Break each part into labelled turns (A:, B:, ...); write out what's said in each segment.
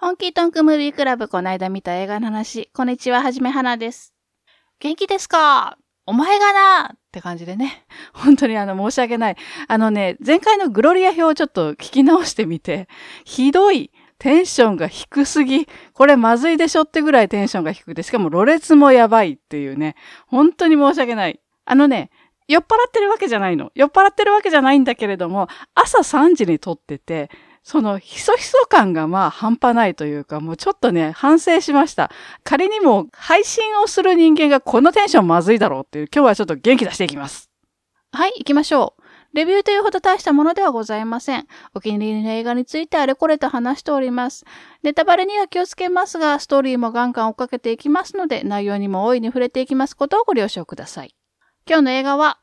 A: 本気トンクムービークラブこの間見た映画の話。こんにちは、はじめはなです。元気ですか？お前がなって感じでね。本当にあの申し訳ない。あのね、前回のグロリア表をちょっと聞き直してみて、ひどい。テンションが低すぎ。これまずいでしょってぐらいテンションが低くて、しかもろれつもやばいっていうね。本当に申し訳ない。あのね、酔っ払ってるわけじゃないの。酔っ払ってるわけじゃないんだけれども、朝3時に撮ってて、そのひそひそ感がまあ半端ないというか、もうちょっとね、反省しました。仮にも配信をする人間がこのテンションまずいだろうっていう、今日はちょっと元気出していきます。はい、行きましょう。レビューというほど大したものではございません。お気に入りの映画についてあれこれと話しております。ネタバレには気をつけますが、ストーリーもガンガン追っかけていきますので、内容にも大いに触れていきますことをご了承ください。今日の映画は、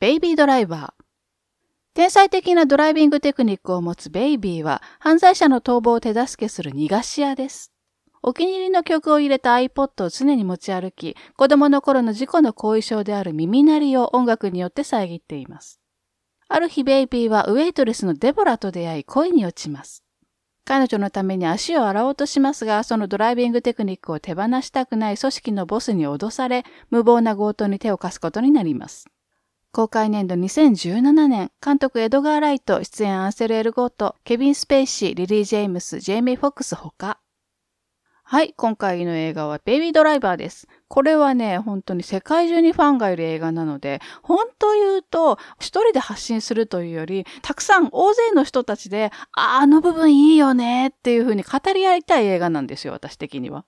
A: ベイビードライバー。天才的なドライビングテクニックを持つベイビーは、犯罪者の逃亡を手助けする逃がし屋です。お気に入りの曲を入れた iPod を常に持ち歩き、子供の頃の事故の後遺症である耳鳴りを音楽によって遮っています。ある日ベイビーはウェイトレスのデボラと出会い恋に落ちます。彼女のために足を洗おうとしますが、そのドライビングテクニックを手放したくない組織のボスに脅され、無謀な強盗に手を貸すことになります。公開年度2017年、監督エドガー・ライト、出演アンセル・エルゴート、ケビン・スペイシー、リリー・ジェームス、ジェイミー・フォックスほか。はい、今回の映画はベイビードライバーです。これはね、本当に世界中にファンがいる映画なので、本当言うと、一人で発信するというより、たくさん大勢の人たちで、あ、あの部分いいよねっていう風に語り合いたい映画なんですよ、私的には。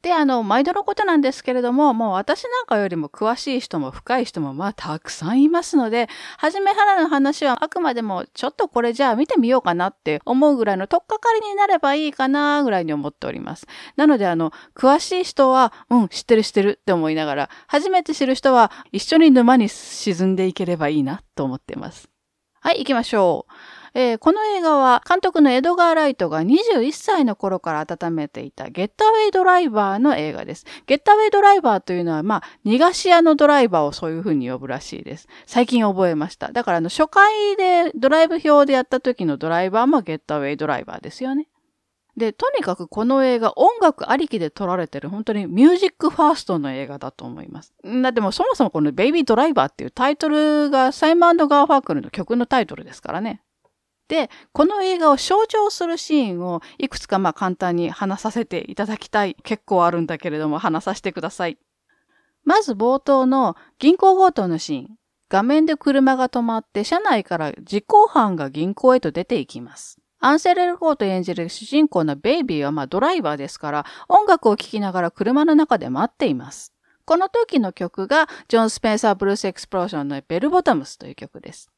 A: で、あの、毎度のことなんですけれども、もう私なんかよりも詳しい人も深い人もまあたくさんいますので、はじめはらの話はあくまでもちょっとこれじゃあ見てみようかなって思うぐらいのとっかかりになればいいかなぐらいに思っております。なのであの、詳しい人は、うん、知ってる知ってるって思いながら、初めて知る人は一緒に沼に沈んでいければいいなと思っています。はい、行きましょう。えー、この映画は監督のエドガー・ライトが21歳の頃から温めていたゲッタウェイドライバーの映画です。ゲッタウェイドライバーというのは、まあ、逃がし屋のドライバーをそういう風に呼ぶらしいです。最近覚えました。だからあの、初回でドライブ表でやった時のドライバーもゲッタウェイドライバーですよね。で、とにかくこの映画音楽ありきで撮られてる本当にミュージックファーストの映画だと思います。だってもそもそもこのベイビードライバーっていうタイトルがサイモンガーファークルの曲のタイトルですからね。で、この映画を象徴するシーンをいくつかまあ簡単に話させていただきたい。結構あるんだけれども話させてください。まず冒頭の銀行強盗のシーン。画面で車が止まって車内から実行犯が銀行へと出ていきます。アンセレル・コート演じる主人公のベイビーはまあドライバーですから音楽を聴きながら車の中で待っています。この時の曲がジョン・スペンサー・ブルース・エクスプローションのベル・ボトムスという曲です。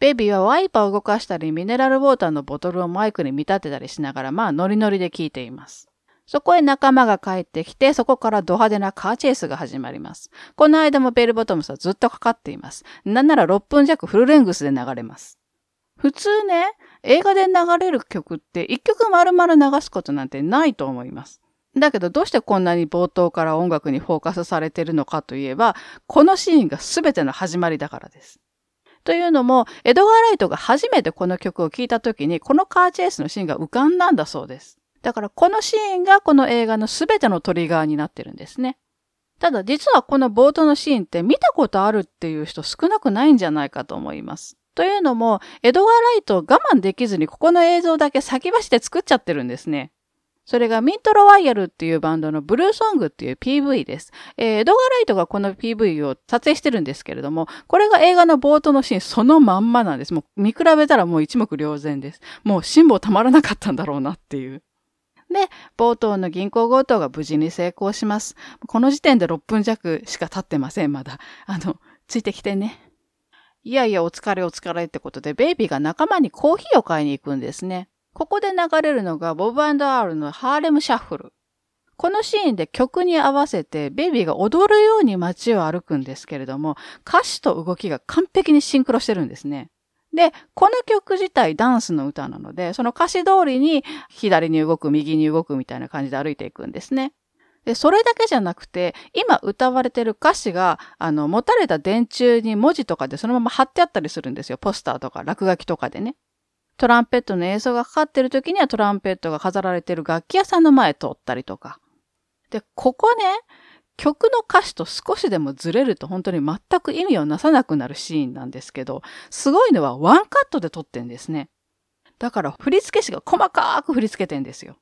A: ベビーはワイパーを動かしたり、ミネラルウォーターのボトルをマイクに見立てたりしながら、まあノリノリで聞いています。そこへ仲間が帰ってきて、そこからド派手なカーチェイスが始まります。この間もベルボトムスはずっとかかっています。なんなら6分弱フルレングスで流れます。普通ね、映画で流れる曲って1曲丸々流すことなんてないと思います。だけどどうしてこんなに冒頭から音楽にフォーカスされてるのかといえば、このシーンが全ての始まりだからです。というのも、エドガー・ライトが初めてこの曲を聴いた時に、このカーチェイスのシーンが浮かんだんだそうです。だからこのシーンがこの映画の全てのトリガーになってるんですね。ただ実はこの冒頭のシーンって見たことあるっていう人少なくないんじゃないかと思います。というのも、エドガー・ライトを我慢できずにここの映像だけ先走って作っちゃってるんですね。それがミントロワイヤルっていうバンドのブルーソングっていう PV です。えー、エドガ・ライトがこの PV を撮影してるんですけれども、これが映画の冒頭のシーンそのまんまなんです。もう見比べたらもう一目瞭然です。もう辛抱たまらなかったんだろうなっていう。で、冒頭の銀行強盗が無事に成功します。この時点で6分弱しか経ってません、まだ。あの、ついてきてね。いやいや、お疲れお疲れってことで、ベイビーが仲間にコーヒーを買いに行くんですね。ここで流れるのがボブアールのハーレムシャッフル。このシーンで曲に合わせてベイビーが踊るように街を歩くんですけれども、歌詞と動きが完璧にシンクロしてるんですね。で、この曲自体ダンスの歌なので、その歌詞通りに左に動く、右に動くみたいな感じで歩いていくんですね。で、それだけじゃなくて、今歌われてる歌詞が、あの、持たれた電柱に文字とかでそのまま貼ってあったりするんですよ。ポスターとか落書きとかでね。トランペットの演奏がかかってる時にはトランペットが飾られてる楽器屋さんの前通ったりとか。で、ここね、曲の歌詞と少しでもずれると本当に全く意味をなさなくなるシーンなんですけど、すごいのはワンカットで撮ってんですね。だから振付師が細かく振り付けてんですよ。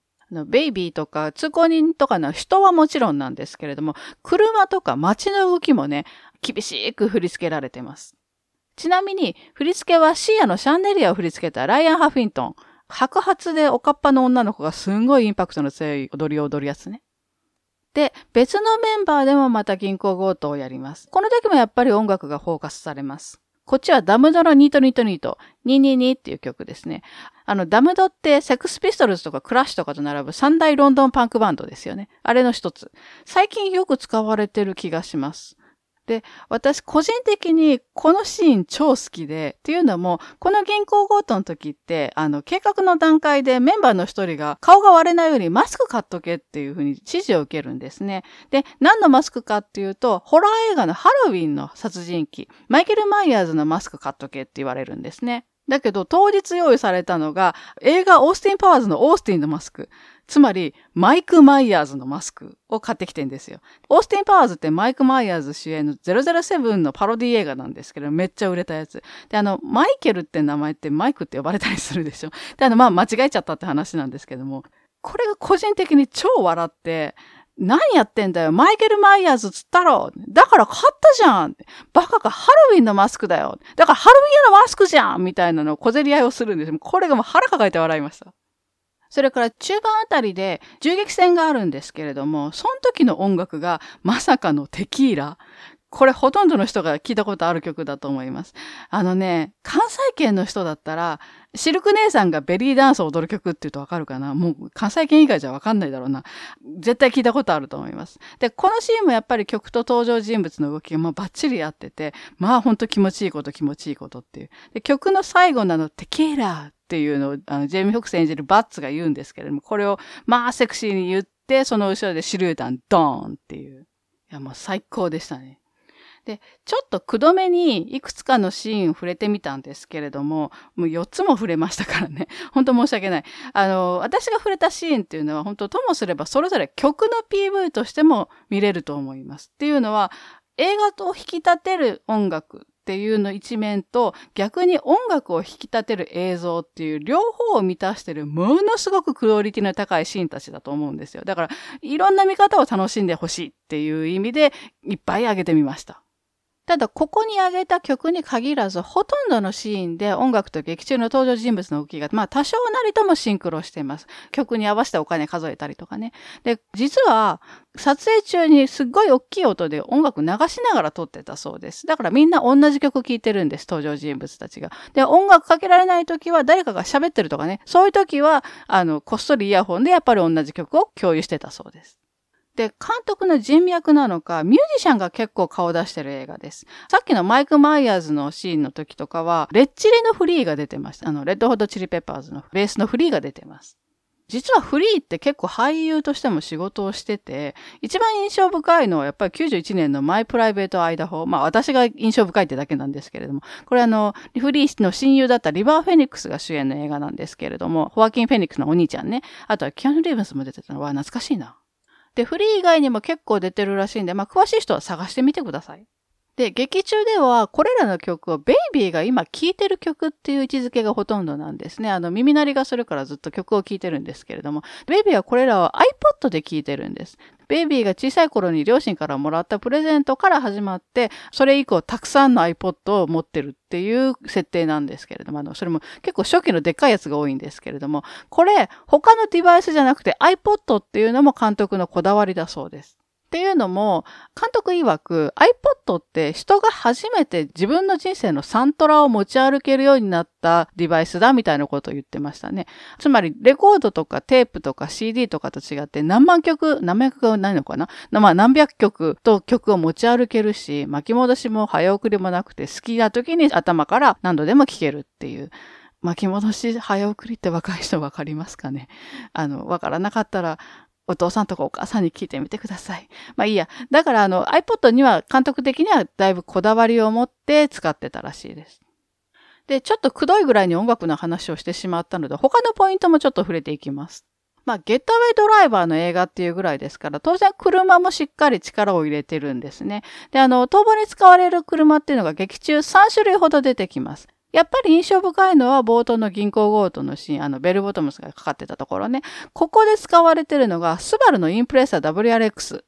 A: ベイビーとか通行人とかの人はもちろんなんですけれども、車とか街の動きもね、厳しく振り付けられてます。ちなみに、振り付けはシーアのシャンデリアを振り付けたライアン・ハフィントン。白髪でおかっぱの女の子がすんごいインパクトの強い踊りを踊るやつね。で、別のメンバーでもまた銀行強盗をやります。この時もやっぱり音楽がフォーカスされます。こっちはダムドのニートニートニート、222っていう曲ですね。あの、ダムドってセックスピストルズとかクラッシュとかと並ぶ三大ロンドンパンクバンドですよね。あれの一つ。最近よく使われてる気がします。で、私個人的にこのシーン超好きで、っていうのも、この銀行強盗の時って、あの、計画の段階でメンバーの一人が顔が割れないようにマスク買っとけっていうふうに指示を受けるんですね。で、何のマスクかっていうと、ホラー映画のハロウィンの殺人鬼、マイケル・マイヤーズのマスク買っとけって言われるんですね。だけど、当日用意されたのが、映画オースティン・パワーズのオースティンのマスク。つまり、マイク・マイヤーズのマスクを買ってきてんですよ。オースティン・パワーズってマイク・マイヤーズ主演の007のパロディ映画なんですけど、めっちゃ売れたやつ。で、あの、マイケルって名前ってマイクって呼ばれたりするでしょ。で、あの、まあ、間違えちゃったって話なんですけども、これが個人的に超笑って、何やってんだよマイケル・マイヤーズつったろだから買ったじゃんバカかハロウィンのマスクだよだからハロウィンのマスクじゃんみたいなのを小競り合いをするんです。これがもう腹抱えて笑いました。それから中盤あたりで銃撃戦があるんですけれども、その時の音楽がまさかのテキーラ。これほとんどの人が聞いたことある曲だと思います。あのね、関西圏の人だったら、シルク姉さんがベリーダンスを踊る曲って言うとわかるかな？もう関西圏以外じゃわかんないだろうな。絶対聞いたことあると思います。で、このシーンもやっぱり曲と登場人物の動きがまあバッチリ合ってて、まあほんと気持ちいいこと気持ちいいことっていう。で、曲の最後なのテキーラーっていうのを、あの、ジェイミー・フォックス演じるバッツが言うんですけれども、これをまあセクシーに言って、その後ろで手榴弾ドーンっていう。いや、もう最高でしたね。で、ちょっとくどめにいくつかのシーン触れてみたんですけれども、もう4つも触れましたからね。本当申し訳ない。あの、私が触れたシーンっていうのは本当ともすればそれぞれ曲の PV としても見れると思います。っていうのは、映画と引き立てる音楽っていうの一面と逆に音楽を引き立てる映像っていう両方を満たしてるものすごくクオリティの高いシーンたちだと思うんですよ。だからいろんな見方を楽しんでほしいっていう意味でいっぱいあげてみました。ただ、ここに挙げた曲に限らず、ほとんどのシーンで音楽と劇中の登場人物の動きが、まあ多少なりともシンクロしています。曲に合わせてお金数えたりとかね。で、実は、撮影中にすっごい大きい音で音楽流しながら撮ってたそうです。だからみんな同じ曲聴いてるんです、登場人物たちが。で、音楽かけられない時は誰かが喋ってるとかね。そういう時は、あの、こっそりイヤホンでやっぱり同じ曲を共有してたそうです。で、監督の人脈なのか、ミュージシャンが結構顔出してる映画です。さっきのマイク・マイヤーズのシーンの時とかは、レッチリのフリーが出てました。あの、レッドホットチリペッパーズのベースのフリーが出てます。実はフリーって結構俳優としても仕事をしてて、一番印象深いのはやっぱり91年のマイプライベートアイダホ。まあ私が印象深いってだけなんですけれども、これあの、フリーの親友だったリバー・フェニックスが主演の映画なんですけれども、ホアキン・フェニックスのお兄ちゃんね。あとはキアヌ・リーブンスも出てたのは懐かしいな。で、フリー以外にも結構出てるらしいんで、まあ、詳しい人は探してみてください。で、劇中では、これらの曲をベイビーが今聴いてる曲っていう位置づけがほとんどなんですね。あの、耳鳴りがするからずっと曲を聴いてるんですけれども、ベイビーはこれらを iPod で聴いてるんです。ベイビーが小さい頃に両親からもらったプレゼントから始まって、それ以降たくさんの iPod を持ってるっていう設定なんですけれども、あの、それも結構初期のでっかいやつが多いんですけれども、これ、他のデバイスじゃなくて iPod っていうのも監督のこだわりだそうです。っていうのも、監督曰く iPod って人が初めて自分の人生のサントラを持ち歩けるようになったデバイスだみたいなことを言ってましたね。つまり、レコードとかテープとか CD とかと違って何万曲、何万曲がないのかな？まあ何百曲と曲を持ち歩けるし、巻き戻しも早送りもなくて好きな時に頭から何度でも聴けるっていう。巻き戻し早送りって若い人わかりますかね？あの、わからなかったら、お父さんとかお母さんに聞いてみてください。まあいいや。だからあの iPod には監督的にはだいぶこだわりを持って使ってたらしいです。で、ちょっとくどいぐらいに音楽の話をしてしまったので、他のポイントもちょっと触れていきます。まあ、ゲットウェイドライバーの映画っていうぐらいですから、当然車もしっかり力を入れてるんですね。で、あの、逃亡に使われる車っていうのが劇中3種類ほど出てきます。やっぱり印象深いのは冒頭の銀行強盗のシーン、あの、ベルボトムスがかかってたところね。ここで使われてるのが、スバルのインプレッサー WRX。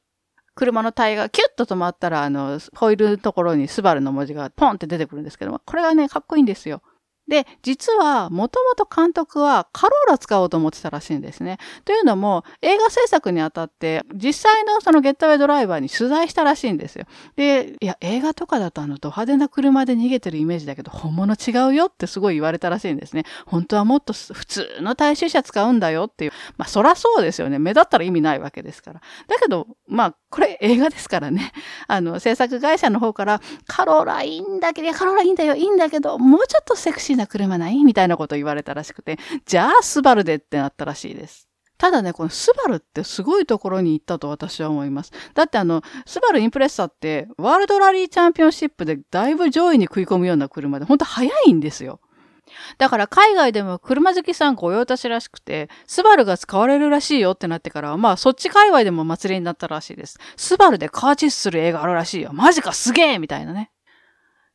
A: 車のタイヤがキュッと止まったら、あの、ホイールのところにスバルの文字がポンって出てくるんですけども、これがね、かっこいいんですよ。で、実は、もともと監督はカローラ使おうと思ってたらしいんですね。というのも、映画制作にあたって、実際のそのゲットウェイドライバーに取材したらしいんですよ。で、いや、映画とかだとあの、ド派手な車で逃げてるイメージだけど、本物違うよってすごい言われたらしいんですね。本当はもっと普通の大衆車使うんだよっていう。まあ、そらそうですよね。目立ったら意味ないわけですから。だけど、まあ、これ映画ですからね。あの、制作会社の方から、カローラいいんだけど、カローラいいんだよ、いいんだけど、もうちょっとセクシーな車ない？みたいなこと言われたらしくて、じゃあスバルでってなったらしいです。ただね、このスバルってすごいところに行ったと私は思います。だってあの、スバルインプレッサって、ワールドラリーチャンピオンシップでだいぶ上位に食い込むような車で、ほんと速いんですよ。だから海外でも車好きさん御用達らしくて、スバルが使われるらしいよってなってから、まあそっち界隈でも祭りになったらしいです。スバルでカーチェスする映画あるらしいよ。マジかすげえみたいなね。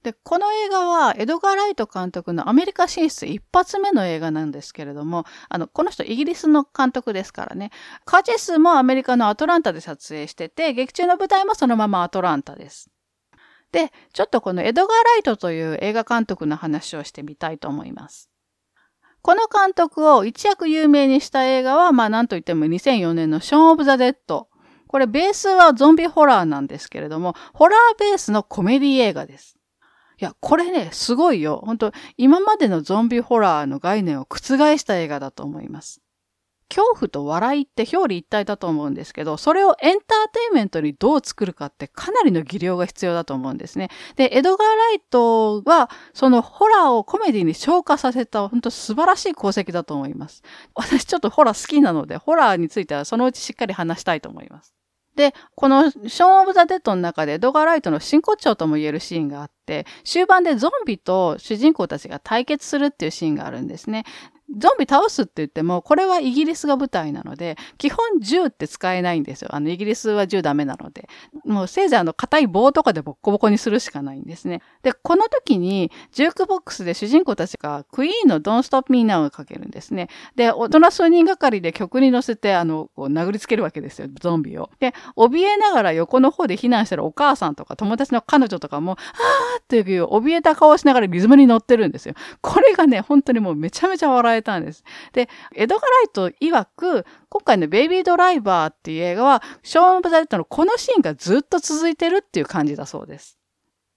A: で、この映画は、エドガー・ライト監督のアメリカ進出一発目の映画なんですけれども、あの、この人イギリスの監督ですからね。カーチェスもアメリカのアトランタで撮影してて、劇中の舞台もそのままアトランタです。で、ちょっとこのエドガー・ライトという映画監督の話をしてみたいと思います。この監督を一躍有名にした映画は、まあなんといっても2004年のショーン・オブ・ザ・デッド。これベースはゾンビホラーなんですけれども、ホラーベースのコメディ映画です。いや、これね、すごいよ。本当今までのゾンビホラーの概念を覆した映画だと思います。恐怖と笑いって表裏一体だと思うんですけど、それをエンターテインメントにどう作るかってかなりの技量が必要だと思うんですね。で、エドガー・ライトは、そのホラーをコメディに昇華させた、本当素晴らしい功績だと思います。私ちょっとホラー好きなので、ホラーについてはそのうちしっかり話したいと思います。で、このショーン・オブ・ザ・デッドの中でエドガー・ライトの真骨頂とも言えるシーンがあって、終盤でゾンビと主人公たちが対決するっていうシーンがあるんですね。ゾンビ倒すって言っても、これはイギリスが舞台なので、基本銃って使えないんですよ。あの、イギリスは銃ダメなので。もうせいぜいあの、硬い棒とかでボッコボコにするしかないんですね。で、この時に、ジュークボックスで主人公たちがクイーンの Don't Stop Me Now をかけるんですね。で、大人数人がかりで曲に乗せて、あの、こう殴りつけるわけですよ、ゾンビを。で、怯えながら横の方で避難してるお母さんとか友達の彼女とかも、あーっていう怯えた顔をしながらリズムに乗ってるんですよ。これがね、本当にもうめちゃめちゃ笑えたんです。で、エドガーライト曰く、今回のベイビードライバーっていう映画は、ショーン・オブ・ザ・レッドのこのシーンがずっと続いてるっていう感じだそうです。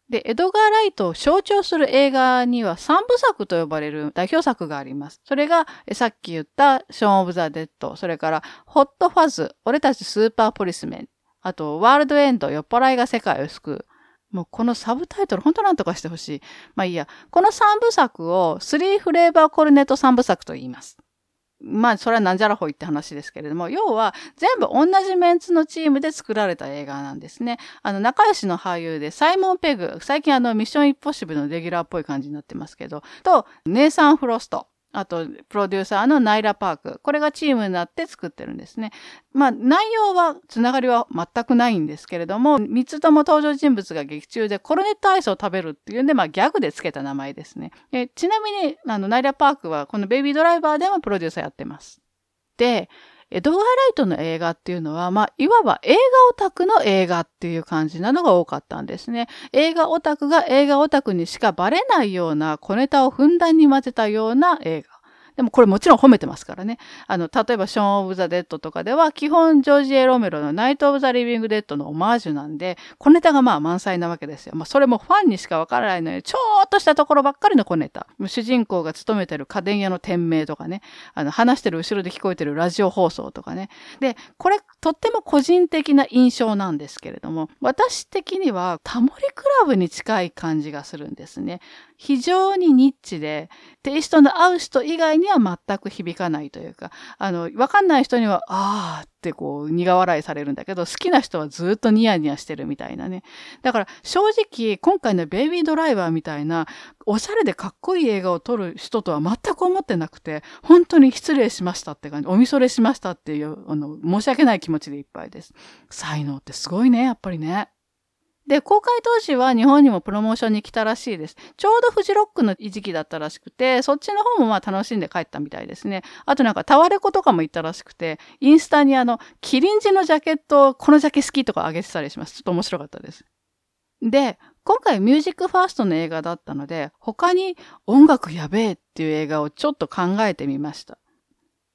A: で、エドガー・ライトを象徴する映画には三部作と呼ばれる代表作があります。それが、さっき言ったショーン・オブ・ザ・デッド、それから、ホット・ファズ、俺たちスーパーポリスメン、あと、ワールド・エンド、酔っ払いが世界を救う。もうこのサブタイトル、本当なんとかしてほしい。まあいいや。この三部作を、スリーフレーバーコルネット三部作と言います。まあ、それはなんじゃらほいって話ですけれども、要は全部同じメンツのチームで作られた映画なんですね。あの、仲良しの俳優でサイモン・ペグ、最近あの、ミッション・インポッシブルのレギュラーっぽい感じになってますけど、と、ネイサン・フロスト。あと、プロデューサーのナイラ・パーク。これがチームになって作ってるんですね。まあ、内容は、つながりは全くないんですけれども、三つとも登場人物が劇中でコロネットアイスを食べるっていうんで、まあ、ギャグで付けた名前ですね。えちなみに、あの、ナイラ・パークは、このベイビードライバーでもプロデューサーやってます。で、エドガー・ライトの映画っていうのは、まあ、いわば映画オタクの映画っていう感じなのが多かったんですね。映画オタクが映画オタクにしかバレないような小ネタをふんだんに混ぜたような映画。でもこれもちろん褒めてますからね。あの、例えばショーン・オブ・ザ・デッドとかでは、基本ジョージ・エロメロのナイト・オブ・ザ・リビング・デッドのオマージュなんで、小ネタがまあ満載なわけですよ。まあそれもファンにしかわからないので、ちょっとしたところばっかりの小ネタ。主人公が勤めてる家電屋の店名とかね、あの、話してる後ろで聞こえてるラジオ放送とかね。で、これとっても個人的な印象なんですけれども、私的にはタモリクラブに近い感じがするんですね。非常にニッチで、テイストの合う人以外にには全く響かないというか、あの、わかんない人には、あーってこう、苦笑いされるんだけど、好きな人はずっとニヤニヤしてるみたいなね。だから正直、今回のベイビードライバーみたいな、おしゃれでかっこいい映画を撮る人とは全く思ってなくて、本当に失礼しましたって感じ、おみそれしましたっていう、あの、申し訳ない気持ちでいっぱいです。才能ってすごいね、やっぱりね。で、公開当時は日本にもプロモーションに来たらしいです。ちょうどフジロックの時期だったらしくて、そっちの方もまあ楽しんで帰ったみたいですね。あとなんかタワレコとかも行ったらしくて、インスタにあの、キリンジのジャケット、このジャケ好きとか上げてたりします。ちょっと面白かったです。で、今回ミュージックファーストの映画だったので、他に音楽やべえっていう映画をちょっと考えてみました。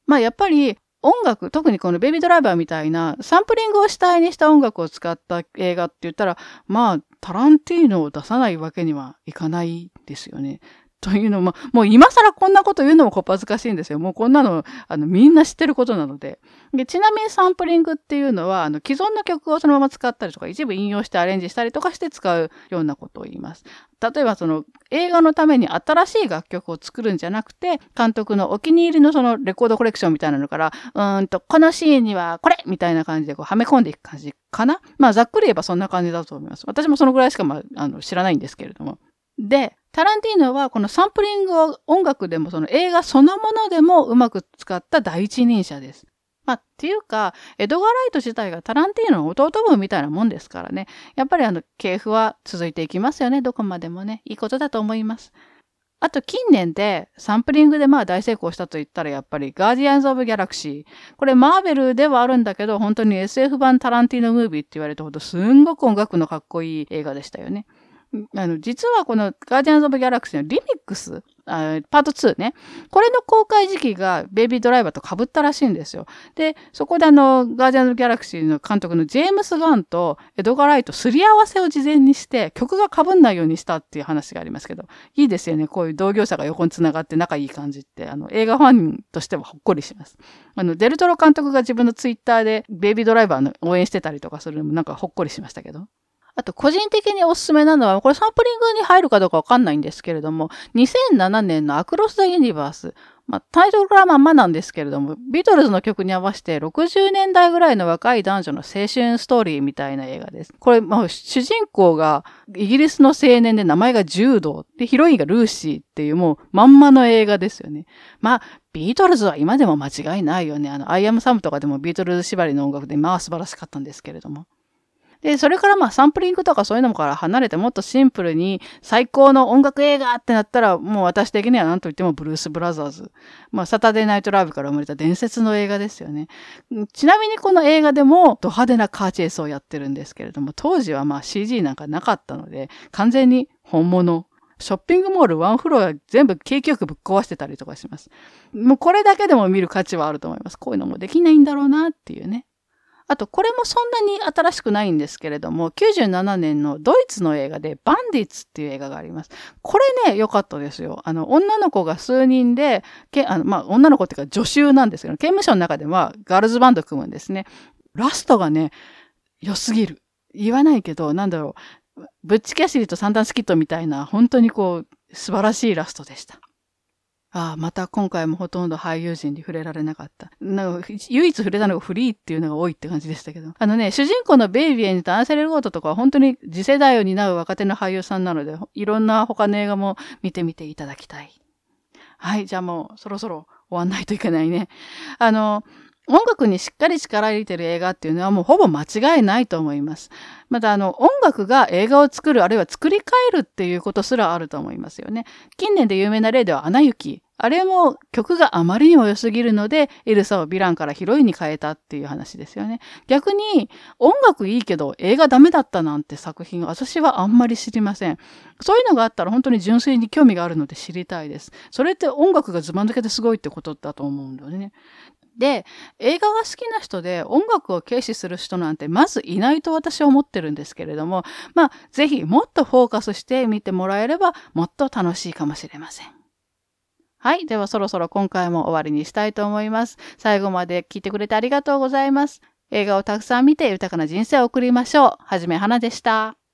A: まあやっぱり音楽、特にこのベビードライバーみたいなサンプリングを主体にした音楽を使った映画って言ったら、まあ、タランティーノを出さないわけにはいかないですよね。というのも、もう今更こんなこと言うのもこっぱずかしいんですよ。もうこんなの、あの、みんな知ってることなので。でちなみにサンプリングっていうのは、あの、既存の曲をそのまま使ったりとか、一部引用してアレンジしたりとかして使うようなことを言います。例えばその、映画のために新しい楽曲を作るんじゃなくて、監督のお気に入りのそのレコードコレクションみたいなのから、うんと、このシーンにはこれみたいな感じでこう、はめ込んでいく感じかなまあ、ざっくり言えばそんな感じだと思います。私もそのぐらいしか、まあ、あの、知らないんですけれども。で、タランティーノはこのサンプリングを音楽でもその映画そのものでもうまく使った第一人者です。まあ、っていうか、エドガー・ライト自体がタランティーノの弟分みたいなもんですからね。やっぱりあの、系譜は続いていきますよね。どこまでもね。いいことだと思います。あと近年でサンプリングでまあ大成功したと言ったらやっぱりガーディアンズ・オブ・ギャラクシー。これマーベルではあるんだけど本当に SF 版タランティーノムービーって言われたほどすんごく音楽のかっこいい映画でしたよね。あの、実はこのガーディアンズ・オブ・ギャラクシーのリミックス、あパート2ね。これの公開時期がベイビードライバーと被ったらしいんですよ。で、そこであの、ガーディアンズ・ギャラクシーの監督のジェームス・ガンとエドガー・ライトすり合わせを事前にして曲が被んないようにしたっていう話がありますけど、いいですよね。こういう同業者が横に繋がって仲いい感じって、あの、映画ファンとしてはほっこりします。あの、デルトロ監督が自分のツイッターでベイビードライバーの応援してたりとかするのもなんかほっこりしましたけど。あと、個人的におすすめなのは、これサンプリングに入るかどうかわかんないんですけれども、2007年のアクロス・ザ・ユニバース。まあ、タイトルからまんまなんですけれども、ビートルズの曲に合わせて60年代ぐらいの若い男女の青春ストーリーみたいな映画です。これ、まあ、主人公がイギリスの青年で名前がジュードで、ヒロインがルーシーっていうもうまんまの映画ですよね。まあ、ビートルズは今でも間違いないよね。あの、アイアムサムとかでもビートルズ縛りの音楽でまあ素晴らしかったんですけれども。で、それからまあサンプリングとかそういうのから離れてもっとシンプルに最高の音楽映画ってなったらもう私的には何と言ってもブルース・ブラザーズ。まあサタデーナイトラブから生まれた伝説の映画ですよね。ちなみにこの映画でもド派手なカーチェイスをやってるんですけれども、当時はまあ CG なんかなかったので完全に本物。ショッピングモールワンフロア全部景気よくぶっ壊してたりとかします。もうこれだけでも見る価値はあると思います。こういうのもできないんだろうなっていうね。あと、これもそんなに新しくないんですけれども、97年のドイツの映画で、バンディッツっていう映画があります。これね、良かったですよ。あの、女の子が数人で、けあのまあ、女の子っていうか助手なんですけど、刑務所の中ではガールズバンド組むんですね。ラストがね、良すぎる。言わないけど、なんだろう。ブッチキャシリとサンダンスキットみたいな、本当にこう、素晴らしいラストでした。ああ、また今回もほとんど俳優陣に触れられなかった。なんか唯一触れたのがフリーっていうのが多いって感じでしたけど。あのね、主人公のベイビー演じたアンセレル・ゴートとかは本当に次世代を担う若手の俳優さんなので、いろんな他の映画も見てみていただきたい。はい、じゃあもうそろそろ終わんないといけないね。あの、音楽にしっかり力入れてる映画っていうのはもうほぼ間違いないと思います。またあの音楽が映画を作るあるいは作り変えるっていうことすらあると思いますよね。近年で有名な例ではアナ雪。あれも曲があまりにも良すぎるので、エルサをヴィランからヒロインに変えたっていう話ですよね。逆に、音楽いいけど映画ダメだったなんて作品、私はあんまり知りません。そういうのがあったら本当に純粋に興味があるので知りたいです。それって音楽がズバ抜けてすごいってことだと思うんだよね。で、映画が好きな人で音楽を軽視する人なんてまずいないと私は思ってるんですけれども、まあ、ぜひもっとフォーカスして見てもらえればもっと楽しいかもしれません。はい。ではそろそろ今回も終わりにしたいと思います。最後まで聞いてくれてありがとうございます。映画をたくさん見て豊かな人生を送りましょう。はじめはなでした。